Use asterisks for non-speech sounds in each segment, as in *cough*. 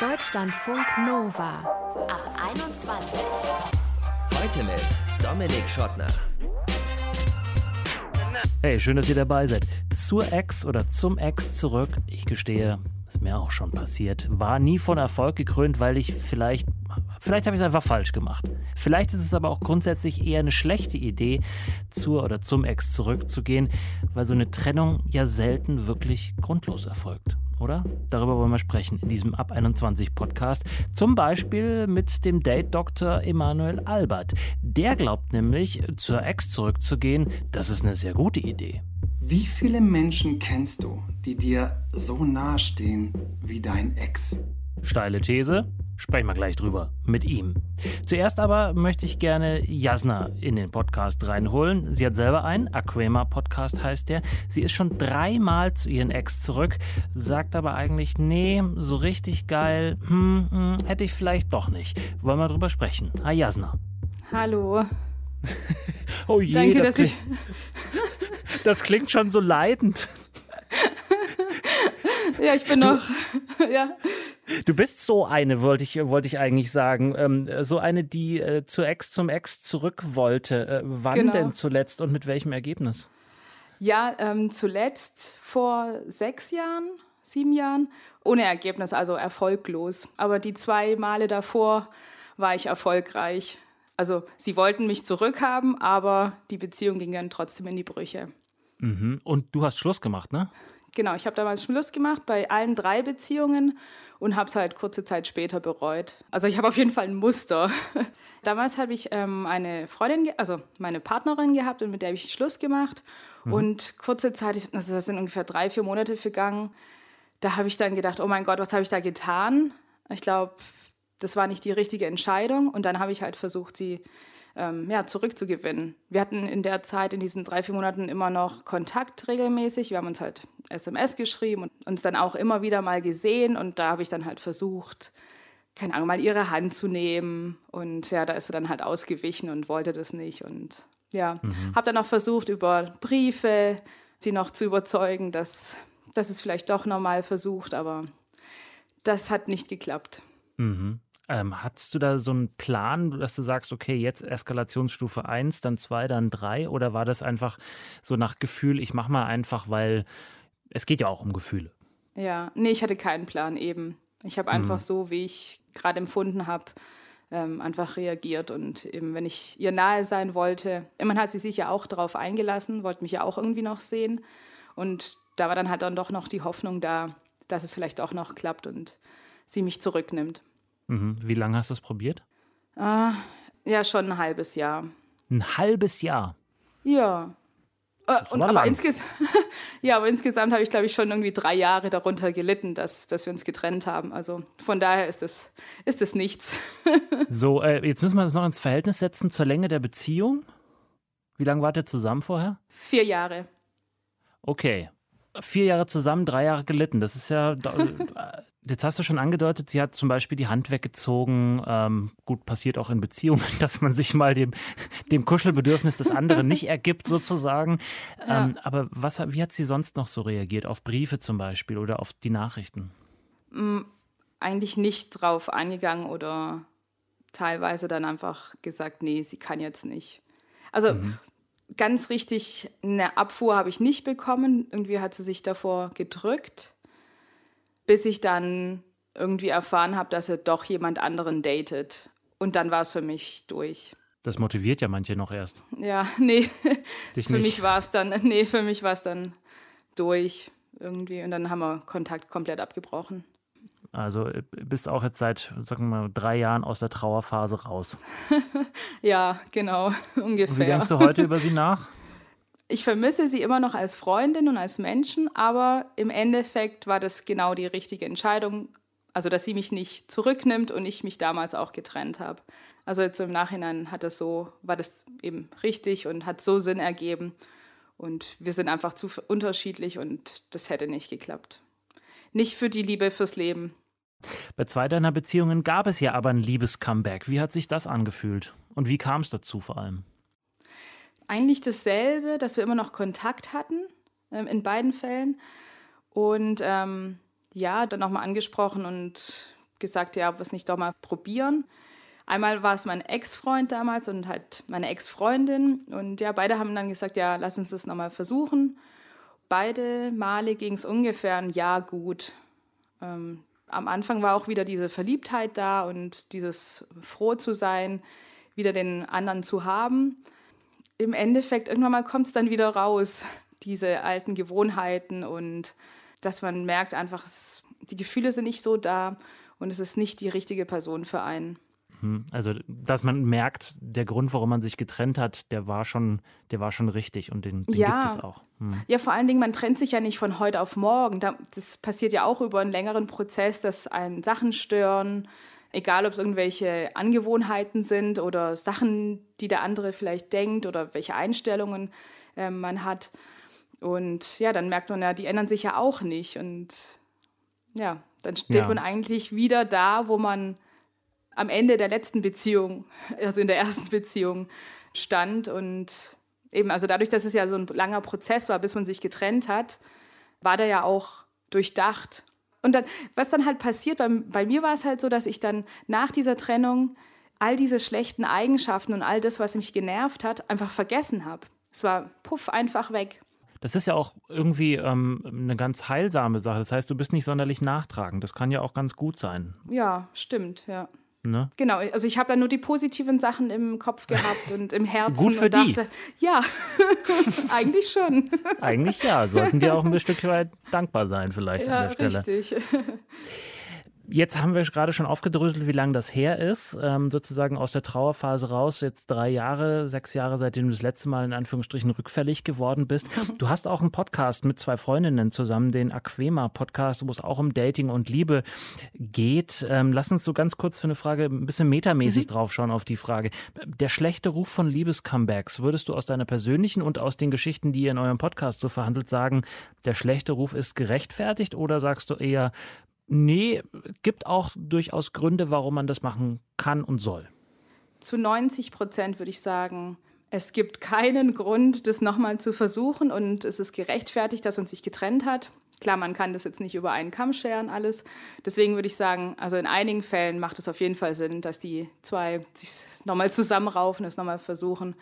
Deutschlandfunk Nova ab 21. Heute mit Dominik Schottner. Hey, schön, dass ihr dabei seid. Zur Ex oder zum Ex zurück. Ich gestehe, ist mir auch schon passiert. War nie von Erfolg gekrönt, weil ich vielleicht, vielleicht habe ich es einfach falsch gemacht. Vielleicht ist es aber auch grundsätzlich eher eine schlechte Idee, zur oder zum Ex zurückzugehen, weil so eine Trennung ja selten wirklich grundlos erfolgt oder? Darüber wollen wir sprechen in diesem Ab 21 Podcast. Zum Beispiel mit dem Date-Doktor Emanuel Albert. Der glaubt nämlich, zur Ex zurückzugehen, das ist eine sehr gute Idee. Wie viele Menschen kennst du, die dir so nahestehen wie dein Ex? Steile These, Sprechen wir gleich drüber mit ihm. Zuerst aber möchte ich gerne Jasna in den Podcast reinholen. Sie hat selber einen, Aquema Podcast heißt der. Sie ist schon dreimal zu ihren Ex zurück, sagt aber eigentlich, nee, so richtig geil, hm, hm, hätte ich vielleicht doch nicht. Wollen wir drüber sprechen. Hi Jasna. Hallo. *laughs* oh je, Danke, das, dass klingt, *laughs* das klingt schon so leidend. *laughs* Ja, ich bin Du- noch. ja. Du bist so eine, wollte ich, wollte ich eigentlich sagen. Ähm, so eine, die äh, zur Ex zum Ex zurück wollte. Äh, wann Genau. denn zuletzt und mit welchem Ergebnis? Ja, ähm, zuletzt vor sechs Jahren, sieben Jahren, ohne Ergebnis, also erfolglos. Aber die zwei Male davor war ich erfolgreich. Also sie wollten mich zurückhaben, aber die Beziehung ging dann trotzdem in die Brüche. Mhm. Und du hast Schluss gemacht, ne? Genau, ich habe damals Schluss gemacht bei allen drei Beziehungen und habe es halt kurze Zeit später bereut. Also ich habe auf jeden Fall ein Muster. *laughs* damals habe ich ähm, eine Freundin, also meine Partnerin gehabt und mit der habe ich Schluss gemacht. Und kurze Zeit, also das sind ungefähr drei, vier Monate vergangen, da habe ich dann gedacht, oh mein Gott, was habe ich da getan? Ich glaube, das war nicht die richtige Entscheidung. Und dann habe ich halt versucht, sie ähm, ja, zurückzugewinnen. Wir hatten in der Zeit, in diesen drei, vier Monaten immer noch Kontakt regelmäßig. Wir haben uns halt SMS geschrieben und uns dann auch immer wieder mal gesehen. Und da habe ich dann halt versucht, keine Ahnung, mal ihre Hand zu nehmen. Und ja, da ist sie dann halt ausgewichen und wollte das nicht. Und ja, habe dann auch versucht, über Briefe sie noch zu überzeugen, dass, dass es vielleicht doch nochmal versucht. Aber das hat nicht geklappt. Mhm. Ähm, hattest du da so einen Plan, dass du sagst, okay, jetzt Eskalationsstufe 1, dann 2, dann 3? Oder war das einfach so nach Gefühl, ich mache mal einfach, weil es geht ja auch um Gefühle? Ja, nee, ich hatte keinen Plan eben. Ich habe einfach so, wie ich gerade empfunden habe, ähm, einfach reagiert. Und eben, wenn ich ihr nahe sein wollte, immerhin hat sie sich ja auch darauf eingelassen, wollte mich ja auch irgendwie noch sehen. Und da war dann halt dann doch noch die Hoffnung da, dass es vielleicht auch noch klappt und sie mich zurücknimmt. Mhm. Wie lange hast du es probiert? Ja, schon ein halbes Jahr. Ein halbes Jahr. Ja. Äh, und, aber insges *laughs* ja, aber insgesamt habe ich, glaube ich, schon irgendwie drei Jahre darunter gelitten, dass, dass wir uns getrennt haben. Also von daher ist es ist es nichts. *laughs* So, äh, jetzt müssen wir das noch ins Verhältnis setzen zur Länge der Beziehung. Wie lange wart ihr zusammen vorher? Vier Jahre. Okay. Vier Jahre zusammen, drei Jahre gelitten. Das ist ja. äh, Jetzt hast du schon angedeutet, sie hat zum Beispiel die Hand weggezogen. Ähm, gut, passiert auch in Beziehungen, *laughs* dass man sich mal dem, dem Kuschelbedürfnis des anderen nicht *laughs* ergibt, sozusagen. Ähm, aber was, wie hat sie sonst noch so reagiert? Auf Briefe zum Beispiel oder auf die Nachrichten? Eigentlich nicht drauf eingegangen oder teilweise dann einfach gesagt, nee, sie kann jetzt nicht. Also ganz richtig eine Abfuhr habe ich nicht bekommen. Irgendwie hat sie sich davor gedrückt, bis ich dann irgendwie erfahren habe, dass er doch jemand anderen datet. Und dann war es für mich durch. Das motiviert ja manche noch erst. Ja, *laughs* nee, Dich für nicht. mich war es dann, nee, für mich war es dann durch irgendwie. Und dann haben wir Kontakt komplett abgebrochen. Also äh, bist auch jetzt seit, sagen wir mal, drei Jahren aus der Trauerphase raus. *laughs* Ja, genau, ungefähr. *laughs* Und wie denkst du heute über sie nach? *laughs* Ich vermisse sie immer noch als Freundin und als Menschen, aber im Endeffekt war das genau die richtige Entscheidung. Also, dass sie mich nicht zurücknimmt und ich mich damals auch getrennt habe. Also jetzt im Nachhinein hat das so, war das eben richtig und hat so Sinn ergeben. Und wir sind einfach zu unterschiedlich und das hätte nicht geklappt. Nicht für die Liebe fürs Leben. Bei zwei deiner Beziehungen gab es ja aber ein Liebes-Comeback. Wie hat sich das angefühlt? Und wie kam es dazu vor allem? eigentlich dasselbe, dass wir immer noch Kontakt hatten ähm, in beiden Fällen. Und ähm, ja, dann nochmal angesprochen und gesagt, ja, ob wir es nicht doch mal probieren. Einmal war es mein Ex-Freund damals und halt meine Ex-Freundin. Und ja, beide haben dann gesagt, ja, lass uns das nochmal versuchen. Beide Male ging es ungefähr ein Jahr gut. Ähm, am Anfang war auch wieder diese Verliebtheit da und dieses froh zu sein, wieder den anderen zu haben. Im Endeffekt, irgendwann mal kommt es dann wieder raus, diese alten Gewohnheiten und dass man merkt einfach, es, die Gefühle sind nicht so da und es ist nicht die richtige Person für einen. Hm, also, dass man merkt, der Grund, warum man sich getrennt hat, der war schon, der war schon richtig und den, den ja. gibt es auch. Hm. Ja, vor allen Dingen, man trennt sich ja nicht von heute auf morgen. Das passiert ja auch über einen längeren Prozess, dass einen Sachen stören, egal ob es irgendwelche Angewohnheiten sind oder Sachen, die der andere vielleicht denkt oder welche Einstellungen äh, man hat. Und ja, dann merkt man ja, die ändern sich ja auch nicht. Und ja, dann steht ja. man eigentlich wieder da, wo man am Ende der letzten Beziehung, also in der ersten Beziehung stand. Und eben, also dadurch, dass es ja so ein langer Prozess war, bis man sich getrennt hat, war der ja auch durchdacht. Und dann, was dann halt passiert, bei, bei mir war es halt so, dass ich dann nach dieser Trennung all diese schlechten Eigenschaften und all das, was mich genervt hat, einfach vergessen habe. Es war puff einfach weg. Das ist ja auch irgendwie ähm, eine ganz heilsame Sache. Das heißt, du bist nicht sonderlich nachtragend. Das kann ja auch ganz gut sein. Ja, stimmt, ja. Ne? Genau, also ich habe ja nur die positiven Sachen im Kopf gehabt *laughs* und im Herzen. Gut für und dachte, die. ja, *laughs* eigentlich schon. eigentlich ja, sollten die auch ein *laughs* Stück weit dankbar sein vielleicht ja, an der Stelle. Richtig. Jetzt haben wir gerade schon aufgedröselt, wie lange das her ist, ähm, sozusagen aus der Trauerphase raus. Jetzt drei Jahre, sechs Jahre, seitdem du das letzte Mal in Anführungsstrichen rückfällig geworden bist. Du hast auch einen Podcast mit zwei Freundinnen zusammen, den Aquema-Podcast, wo es auch um Dating und Liebe geht. Ähm, lass uns so ganz kurz für eine Frage ein bisschen metamäßig mhm. draufschauen auf die Frage. Der schlechte Ruf von Liebescomebacks, würdest du aus deiner persönlichen und aus den Geschichten, die ihr in eurem Podcast so verhandelt, sagen, der schlechte Ruf ist gerechtfertigt oder sagst du eher, Nee, gibt auch durchaus Gründe, warum man das machen kann und soll. Zu 90 Prozent würde ich sagen, es gibt keinen Grund, das nochmal zu versuchen und es ist gerechtfertigt, dass man sich getrennt hat. Klar, man kann das jetzt nicht über einen Kamm scheren, alles. Deswegen würde ich sagen, also in einigen Fällen macht es auf jeden Fall Sinn, dass die zwei sich nochmal zusammenraufen, es nochmal versuchen.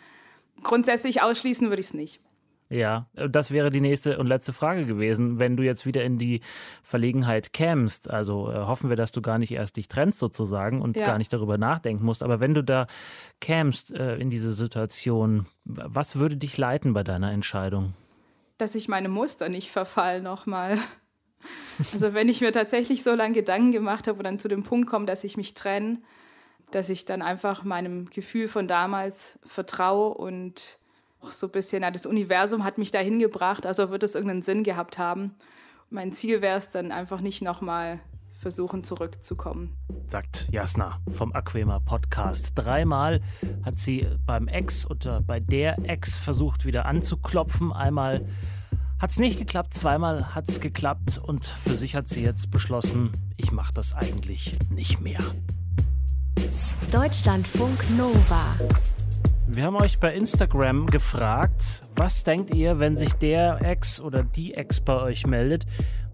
Grundsätzlich ausschließen würde ich es nicht. Ja, das wäre die nächste und letzte Frage gewesen. Wenn du jetzt wieder in die Verlegenheit kämst, also äh, hoffen wir, dass du gar nicht erst dich trennst sozusagen und ja. gar nicht darüber nachdenken musst, aber wenn du da kämst äh, in diese Situation, was würde dich leiten bei deiner Entscheidung? Dass ich meine Muster nicht verfall nochmal. Also wenn ich mir tatsächlich so lange Gedanken gemacht habe und dann zu dem Punkt komme, dass ich mich trenne, dass ich dann einfach meinem Gefühl von damals vertraue und so ein bisschen, ja, das Universum hat mich dahin gebracht, also wird es irgendeinen Sinn gehabt haben. Mein Ziel wäre es dann einfach nicht nochmal versuchen zurückzukommen. Sagt Jasna vom Aquema Podcast. Dreimal hat sie beim Ex oder bei der Ex versucht wieder anzuklopfen. Einmal hat es nicht geklappt, zweimal hat es geklappt und für sich hat sie jetzt beschlossen, ich mache das eigentlich nicht mehr. Deutschlandfunk Nova. Wir haben euch bei Instagram gefragt, was denkt ihr, wenn sich der Ex oder die Ex bei euch meldet?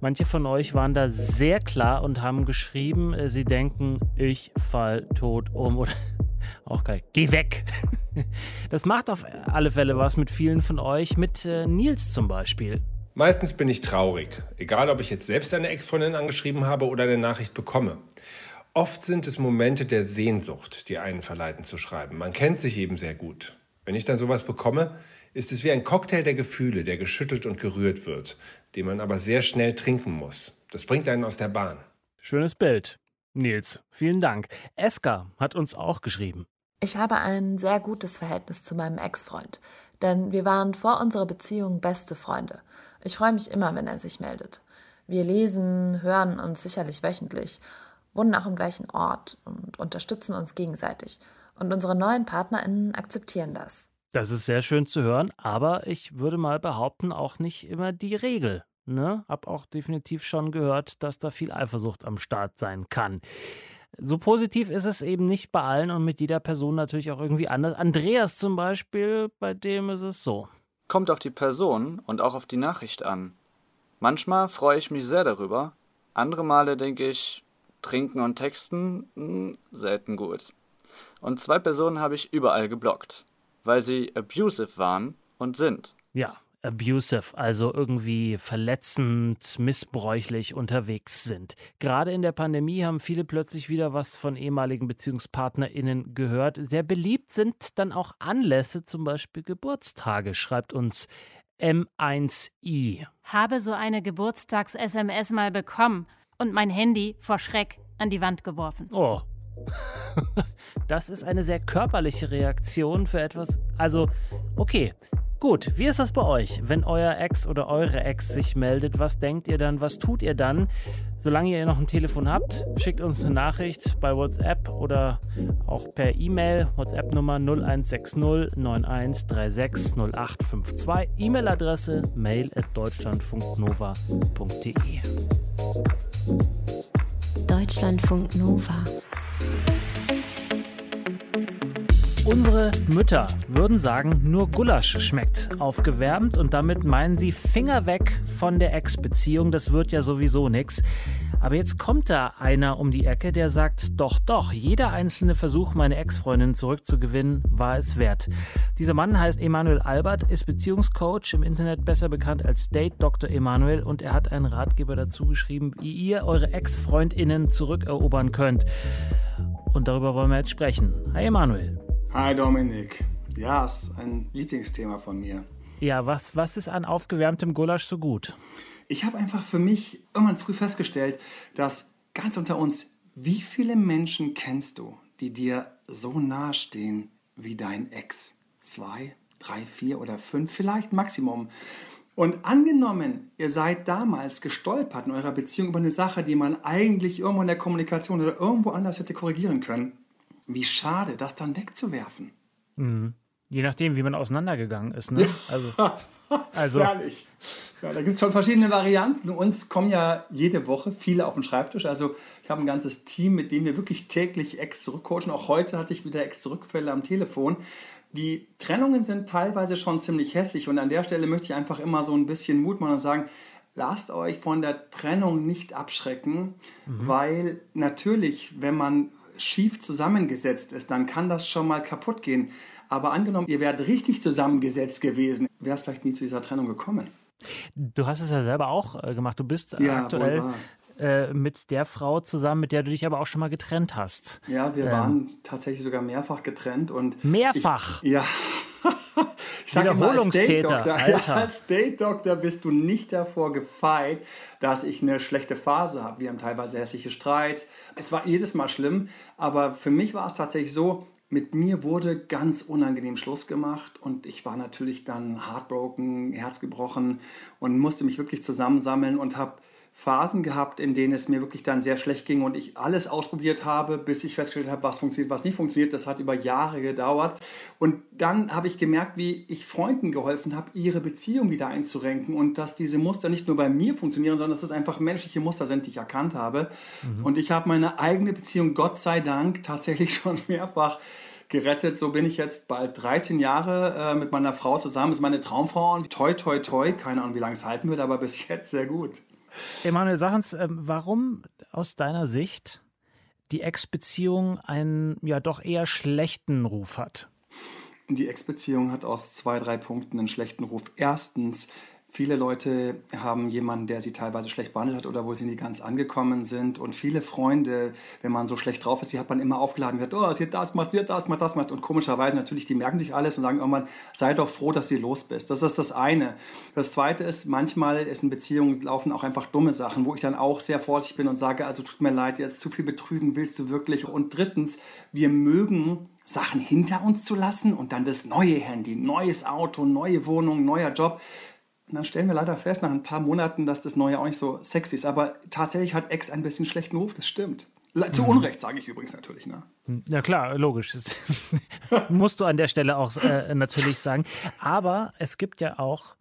Manche von euch waren da sehr klar und haben geschrieben, äh, sie denken, ich fall tot um oder *laughs* auch geil, geh weg. *laughs* Das macht auf alle Fälle was mit vielen von euch, mit äh, Nils zum Beispiel. Meistens bin ich traurig, egal ob ich jetzt selbst eine Ex-Freundin angeschrieben habe oder eine Nachricht bekomme. Oft sind es Momente der Sehnsucht, die einen verleiten zu schreiben. Man kennt sich eben sehr gut. Wenn ich dann sowas bekomme, ist es wie ein Cocktail der Gefühle, der geschüttelt und gerührt wird, den man aber sehr schnell trinken muss. Das bringt einen aus der Bahn. Schönes Bild. Nils, vielen Dank. Eska hat uns auch geschrieben. Ich habe ein sehr gutes Verhältnis zu meinem Ex-Freund, denn wir waren vor unserer Beziehung beste Freunde. Ich freue mich immer, wenn er sich meldet. Wir lesen, hören uns sicherlich wöchentlich wohnen auch im gleichen Ort und unterstützen uns gegenseitig. Und unsere neuen PartnerInnen akzeptieren das. Das ist sehr schön zu hören, aber ich würde mal behaupten, auch nicht immer die Regel. Ne? Hab auch definitiv schon gehört, dass da viel Eifersucht am Start sein kann. So positiv ist es eben nicht bei allen und mit jeder Person natürlich auch irgendwie anders. Andreas zum Beispiel, bei dem ist es so. Kommt auf die Person und auch auf die Nachricht an. Manchmal freue ich mich sehr darüber, andere Male denke ich, Trinken und Texten mh, hm, selten gut. Und zwei Personen habe ich überall geblockt, weil sie abusive waren und sind. Ja, abusive, also irgendwie verletzend, missbräuchlich unterwegs sind. Gerade in der Pandemie haben viele plötzlich wieder was von ehemaligen BeziehungspartnerInnen gehört. Sehr beliebt sind dann auch Anlässe, zum Beispiel Geburtstage, schreibt uns M1i. Habe so eine Geburtstags-SMS mal bekommen und mein Handy vor Schreck an die Wand geworfen. Oh. *laughs* Das ist eine sehr körperliche Reaktion für etwas. Also, okay, Gut, wie ist das bei euch? Wenn euer Ex oder eure Ex sich meldet, was denkt ihr dann, was tut ihr dann? Solange ihr noch ein Telefon habt, schickt uns eine Nachricht bei WhatsApp oder auch per E-Mail. WhatsApp-Nummer 0160 9136 0852. E-Mail-Adresse mail at deutschlandfunknova.de. Deutschlandfunk Nova. Unsere Mütter würden sagen, nur Gulasch schmeckt aufgewärmt und damit meinen sie Finger weg von der Ex-Beziehung, das wird ja sowieso nichts. Aber jetzt kommt da einer um die Ecke, der sagt, doch, doch, jeder einzelne Versuch, meine Ex-Freundin zurückzugewinnen, war es wert. Dieser Mann heißt Emanuel Albert, ist Beziehungscoach, im Internet besser bekannt als Date Dr. Emanuel und er hat einen Ratgeber dazu geschrieben, wie ihr eure Ex-FreundInnen zurückerobern könnt. Und darüber wollen wir jetzt sprechen. Hi Emanuel. Hi Dominik. Ja, es ist ein Lieblingsthema von mir. Ja, was, was ist an aufgewärmtem Gulasch so gut? Ich habe einfach für mich irgendwann früh festgestellt, dass ganz unter uns, wie viele Menschen kennst du, die dir so nahe stehen wie dein Ex? Zwei, drei, vier oder fünf, vielleicht Maximum. Und angenommen, ihr seid damals gestolpert in eurer Beziehung über eine Sache, die man eigentlich irgendwo in der Kommunikation oder irgendwo anders hätte korrigieren können, wie schade, das dann wegzuwerfen. Mhm. Je nachdem, wie man auseinandergegangen ist. Ne? Also, *laughs* also. Herrlich. Ja, da gibt es schon verschiedene Varianten. Uns kommen ja jede Woche viele auf den Schreibtisch. Also ich habe ein ganzes Team, mit dem wir wirklich täglich Ex zurückcoachen. Auch heute hatte ich wieder Ex zurückfälle am Telefon. Die Trennungen sind teilweise schon ziemlich hässlich und an der Stelle möchte ich einfach immer so ein bisschen Mut machen und sagen, lasst euch von der Trennung nicht abschrecken, mhm. weil natürlich, wenn man schief zusammengesetzt ist, dann kann das schon mal kaputt gehen. Aber angenommen, ihr wärt richtig zusammengesetzt gewesen, wäre es vielleicht nie zu dieser Trennung gekommen. Du hast es ja selber auch äh, gemacht. Du bist äh, ja, aktuell äh, mit der Frau zusammen, mit der du dich aber auch schon mal getrennt hast. Ja, wir ähm. waren tatsächlich sogar mehrfach getrennt und mehrfach. Ich, ja. Ich sage Wiederholungstäter, immer, als *laughs* Alter. Als Date Doktor bist du nicht davor gefeit, dass ich eine schlechte Phase habe. Wir haben teilweise hässliche Streits. Es war jedes Mal schlimm, aber für mich war es tatsächlich so, mit mir wurde ganz unangenehm Schluss gemacht und ich war natürlich dann heartbroken, herzgebrochen und musste mich wirklich zusammensammeln und habe Phasen gehabt, in denen es mir wirklich dann sehr schlecht ging und ich alles ausprobiert habe, bis ich festgestellt habe, was funktioniert, was nicht funktioniert. Das hat über Jahre gedauert. Und dann habe ich gemerkt, wie ich Freunden geholfen habe, ihre Beziehung wieder einzurenken und dass diese Muster nicht nur bei mir funktionieren, sondern dass es einfach menschliche Muster sind, die ich erkannt habe. Mhm. Und ich habe meine eigene Beziehung, Gott sei Dank, tatsächlich *laughs* schon mehrfach gerettet. So bin ich jetzt bald 13 Jahre äh, mit meiner Frau zusammen. Das ist meine Traumfrau und toi, toi, toi. Keine Ahnung, wie lange es halten wird, aber bis jetzt sehr gut. Emanuel, sag uns, äh, warum aus deiner Sicht die Ex-Beziehung einen ja doch eher schlechten Ruf hat? Die Ex-Beziehung hat aus zwei, drei Punkten einen schlechten Ruf. Erstens, Viele Leute haben jemanden, der sie teilweise schlecht behandelt hat oder wo sie nie ganz angekommen sind. Und viele Freunde, wenn man so schlecht drauf ist, die hat man immer aufgeladen und gesagt, oh, sie hat das gemacht, sie hat das gemacht, das gemacht. Und komischerweise natürlich, die merken sich alles und sagen irgendwann, sei doch froh, dass du los bist. Das ist das eine. Das zweite ist, manchmal ist in Beziehungen laufen auch einfach dumme Sachen, wo ich dann auch sehr vorsichtig bin und sage, also tut mir leid, jetzt zu viel betrügen willst du wirklich. Und drittens, wir mögen Sachen hinter uns zu lassen und dann das neue Handy, neues Auto, neue Wohnung, neuer Job. Und dann stellen wir leider fest, nach ein paar Monaten, dass das Neue auch nicht so sexy ist. Aber tatsächlich hat Ex ein bisschen schlechten Ruf, das stimmt. Zu mhm. Unrecht, sage ich übrigens natürlich. Ne? Ja klar, logisch. *laughs* musst du an der Stelle auch äh, natürlich sagen. Aber es gibt ja auch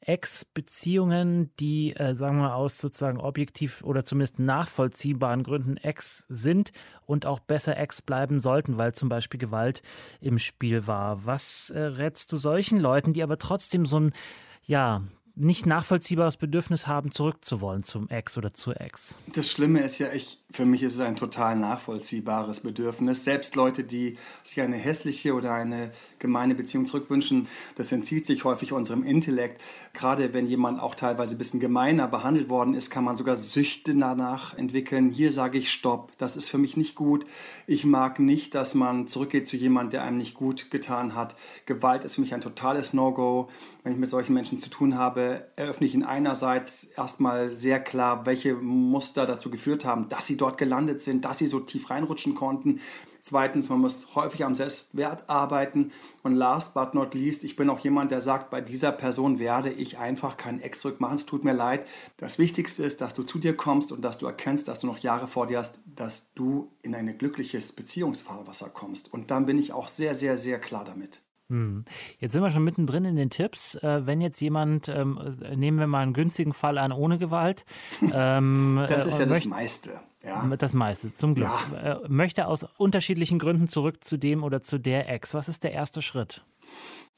Ex-Beziehungen, die, äh, sagen wir aus sozusagen objektiv oder zumindest nachvollziehbaren Gründen Ex sind und auch besser Ex bleiben sollten, weil zum Beispiel Gewalt im Spiel war. Was äh, rätst du solchen Leuten, die aber trotzdem so ein ja, nicht nachvollziehbares Bedürfnis haben, zurückzuwollen zum Ex oder zur Ex. Das Schlimme ist ja, ich, für mich ist es ein total nachvollziehbares Bedürfnis. Selbst Leute, die sich eine hässliche oder eine gemeine Beziehung zurückwünschen, das entzieht sich häufig unserem Intellekt. Gerade wenn jemand auch teilweise ein bisschen gemeiner behandelt worden ist, kann man sogar Süchte danach entwickeln. Hier sage ich Stopp, das ist für mich nicht gut. Ich mag nicht, dass man zurückgeht zu jemandem, der einem nicht gut getan hat. Gewalt ist für mich ein totales No-Go. Wenn ich mit solchen Menschen zu tun habe, eröffne ich ihnen einerseits erstmal sehr klar, welche Muster dazu geführt haben, dass sie dort gelandet sind, dass sie so tief reinrutschen konnten. Zweitens, man muss häufig am Selbstwert arbeiten. Und last but not least, ich bin auch jemand, der sagt, bei dieser Person werde ich einfach keinen Ex zurückmachen. Es tut mir leid. Das Wichtigste ist, dass du zu dir kommst und dass du erkennst, dass du noch Jahre vor dir hast, dass du in ein glückliches Beziehungsfahrwasser kommst. Und dann bin ich auch sehr, sehr, sehr klar damit. Hm. Jetzt sind wir schon mittendrin in den Tipps. Äh, wenn jetzt jemand, ähm, nehmen wir mal einen günstigen Fall an, ohne Gewalt. *laughs* Ähm, das ist ja das meiste. Ja. Das meiste, zum Glück. Ja. Äh, möchte aus unterschiedlichen Gründen zurück zu dem oder zu der Ex. Was ist der erste Schritt?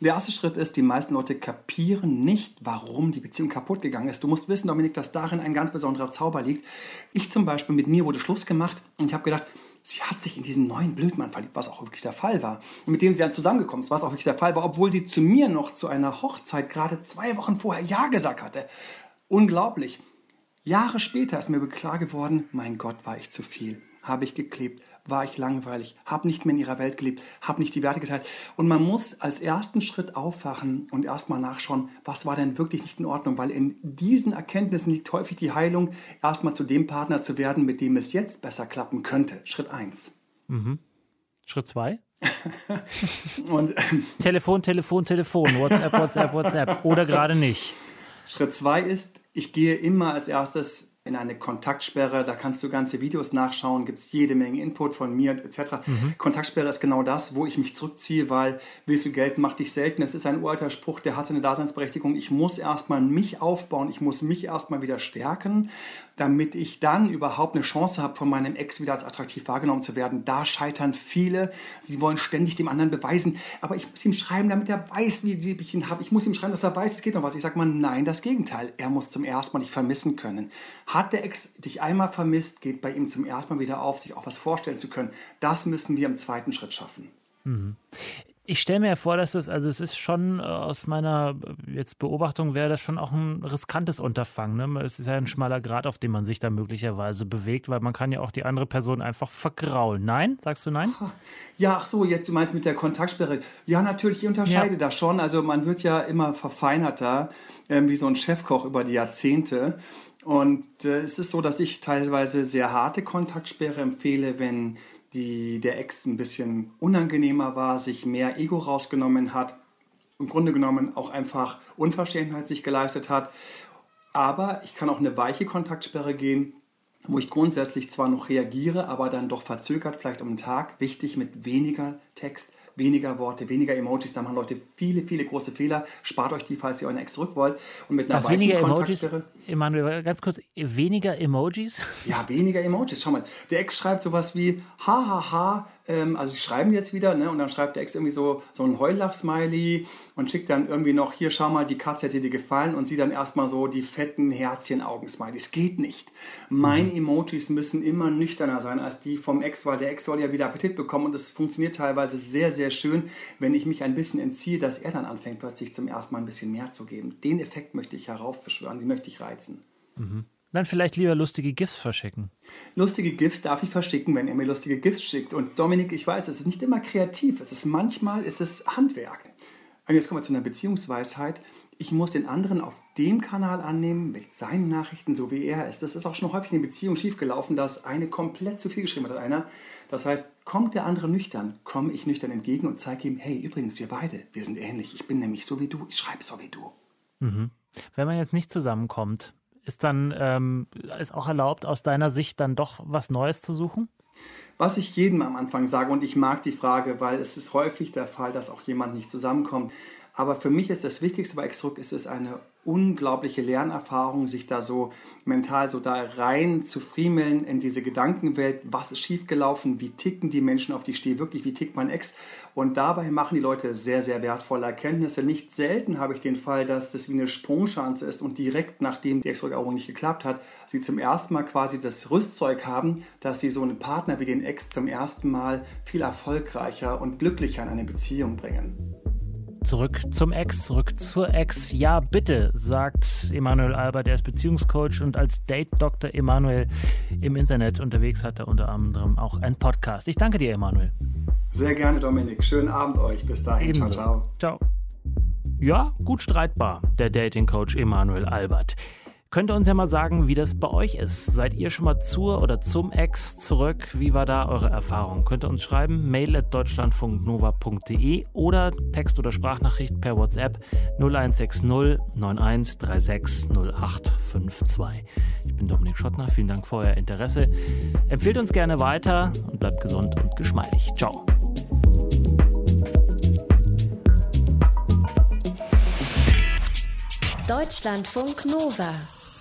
Der erste Schritt ist, die meisten Leute kapieren nicht, warum die Beziehung kaputt gegangen ist. Du musst wissen, Dominik, dass darin ein ganz besonderer Zauber liegt. Ich zum Beispiel, mit mir wurde Schluss gemacht und ich habe gedacht, sie hat sich in diesen neuen Blödmann verliebt, was auch wirklich der Fall war. Und mit dem sie dann zusammengekommen ist, was auch wirklich der Fall war, obwohl sie zu mir noch zu einer Hochzeit gerade zwei Wochen vorher Ja gesagt hatte. Unglaublich. Jahre später ist mir klar geworden, mein Gott, war ich zu viel. Habe ich geklebt, war ich langweilig, habe nicht mehr in ihrer Welt gelebt, habe nicht die Werte geteilt. Und man muss als ersten Schritt aufwachen und erstmal nachschauen, was war denn wirklich nicht in Ordnung, weil in diesen Erkenntnissen liegt häufig die Heilung, erstmal zu dem Partner zu werden, mit dem es jetzt besser klappen könnte. Schritt 1. Mhm. Schritt 2? *laughs* und *laughs* Telefon, Telefon, Telefon, WhatsApp, WhatsApp, WhatsApp oder gerade nicht. Schritt 2 ist, ich gehe immer als erstes in eine Kontaktsperre. Da kannst du ganze Videos nachschauen, gibt es jede Menge Input von mir etc. Mhm. Kontaktsperre ist genau das, wo ich mich zurückziehe, weil willst du Geld, mach dich selten. Es ist ein uralter Spruch, der hat seine Daseinsberechtigung. Ich muss erstmal mich aufbauen, ich muss mich erstmal wieder stärken, damit ich dann überhaupt eine Chance habe, von meinem Ex wieder als attraktiv wahrgenommen zu werden. Da scheitern viele. Sie wollen ständig dem anderen beweisen, aber ich muss ihm schreiben, damit er weiß, wie lieb ich ihn habe. Ich muss ihm schreiben, dass er weiß, es geht noch was. Ich sage mal, nein, das Gegenteil. Er muss zum ersten Mal dich vermissen können. Hat der Ex dich einmal vermisst, geht bei ihm zum ersten Mal wieder auf, sich auch was vorstellen zu können. Das müssen wir im zweiten Schritt schaffen. Mhm. Ich stelle mir vor, dass das, also es ist schon äh, aus meiner äh, jetzt Beobachtung wäre das schon auch ein riskantes Unterfangen. Ne? Es ist ja ein schmaler Grad, auf dem man sich da möglicherweise bewegt, weil man kann ja auch die andere Person einfach vergraulen. Nein? Sagst du nein? Ja, ach so, jetzt du meinst mit der Kontaktsperre. Ja, natürlich, ich unterscheide ja. da schon. Also man wird ja immer verfeinerter, äh, wie so ein Chefkoch über die Jahrzehnte. Und äh, es ist so, dass ich teilweise sehr harte Kontaktsperre empfehle, wenn die, der Ex ein bisschen unangenehmer war, sich mehr Ego rausgenommen hat, im Grunde genommen auch einfach Unverschämtheit sich geleistet hat. Aber ich kann auch eine weiche Kontaktsperre gehen, wo ich grundsätzlich zwar noch reagiere, aber dann doch verzögert, vielleicht um einen Tag. Wichtig mit weniger Text, weniger Worte, weniger Emojis. Da machen Leute viele, viele große Fehler. Spart euch die, falls ihr euren Ex zurück wollt. Und mit einer Was, weniger Emojis? Emanuel, ganz kurz, weniger Emojis? Ja, weniger Emojis. Schau mal, der Ex schreibt sowas wie hahaha, ähm, also sie schreiben jetzt wieder, ne, und dann schreibt der Ex irgendwie so, so ein Heulach-Smiley und schickt dann irgendwie noch, hier schau mal, die Katze hätte dir gefallen und sie dann erstmal so die fetten Herzchen-Augen-Smileys. Geht nicht. Mein mhm. Emojis müssen immer nüchterner sein als die vom Ex, weil der Ex soll ja wieder Appetit bekommen und es funktioniert teilweise sehr, sehr schön, wenn ich mich ein bisschen entziehe, dass er dann anfängt plötzlich zum ersten Mal ein bisschen mehr zu geben. Den Effekt möchte ich heraufbeschwören, den möchte ich reizen. Mhm. Dann vielleicht lieber lustige GIFs verschicken. Lustige GIFs darf ich verschicken, wenn er mir lustige GIFs schickt. Und Dominik, ich weiß, es ist nicht immer kreativ. Es ist manchmal ist es Handwerk. Und jetzt kommen wir zu einer Beziehungsweisheit. Ich muss den anderen auf dem Kanal annehmen, mit seinen Nachrichten, so wie er ist. Das ist auch schon häufig in der Beziehung schiefgelaufen, dass eine komplett zu viel geschrieben hat, einer. Das heißt, kommt der andere nüchtern, komme ich nüchtern entgegen und zeige ihm, hey, übrigens, wir beide, wir sind ähnlich. Ich bin nämlich so wie du, ich schreibe so wie du. Mhm. Wenn man jetzt nicht zusammenkommt, ist dann ähm, ist auch erlaubt, aus deiner Sicht dann doch was Neues zu suchen? Was ich jedem am Anfang sage, und ich mag die Frage, weil es ist häufig der Fall, dass auch jemand nicht zusammenkommt. Aber für mich ist das Wichtigste bei Exdruck, ist es eine unglaubliche Lernerfahrung, sich da so mental so da rein zu friemeln in diese Gedankenwelt, was ist schiefgelaufen, wie ticken die Menschen, auf die ich stehe wirklich, wie tickt mein Ex und dabei machen die Leute sehr, sehr wertvolle Erkenntnisse. Nicht selten habe ich den Fall, dass das wie eine Sprungschanze ist und direkt nachdem die Ex-Rückeroberung nicht geklappt hat, sie zum ersten Mal quasi das Rüstzeug haben, dass sie so einen Partner wie den Ex zum ersten Mal viel erfolgreicher und glücklicher in eine Beziehung bringen. Zurück zum Ex, zurück zur Ex. Ja, bitte, sagt Emanuel Albert. Er ist Beziehungscoach und als Date-Doktor Emanuel im Internet unterwegs hat er unter anderem auch einen Podcast. Ich danke dir, Emanuel. Sehr gerne, Dominik. Schönen Abend euch. Bis dahin. Ebenso. Ciao, ciao. Ciao. Ja, gut streitbar, der Dating-Coach Emanuel Albert. Könnt ihr uns ja mal sagen, wie das bei euch ist? Seid ihr schon mal zur oder zum Ex zurück? Wie war da eure Erfahrung? Könnt ihr uns schreiben, mail at deutschlandfunknova.de oder Text- oder Sprachnachricht per WhatsApp 0160 9136 0852. Ich bin Dominik Schottner, vielen Dank für euer Interesse. Empfehlt uns gerne weiter und bleibt gesund und geschmeidig. Ciao. Deutschlandfunk Nova